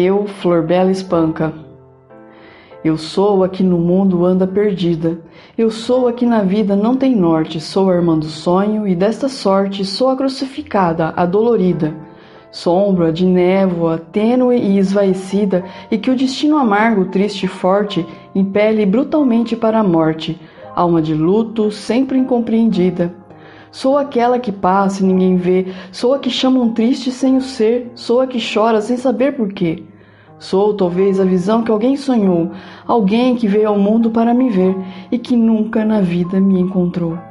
Eu, Flor Bela Espanca. Eu sou a que no mundo anda perdida. Eu sou a que na vida não tem norte. Sou a irmã do sonho e desta sorte sou a crucificada, a dolorida. Sombra de névoa, tênue e esvaecida, e que o destino amargo, triste e forte impele brutalmente para a morte. Alma de luto, sempre incompreendida. Sou aquela que passa e ninguém vê, sou a que chamam triste sem o ser, sou a que chora sem saber por quê. Sou talvez a visão que alguém sonhou, alguém que veio ao mundo para me ver e que nunca na vida me encontrou.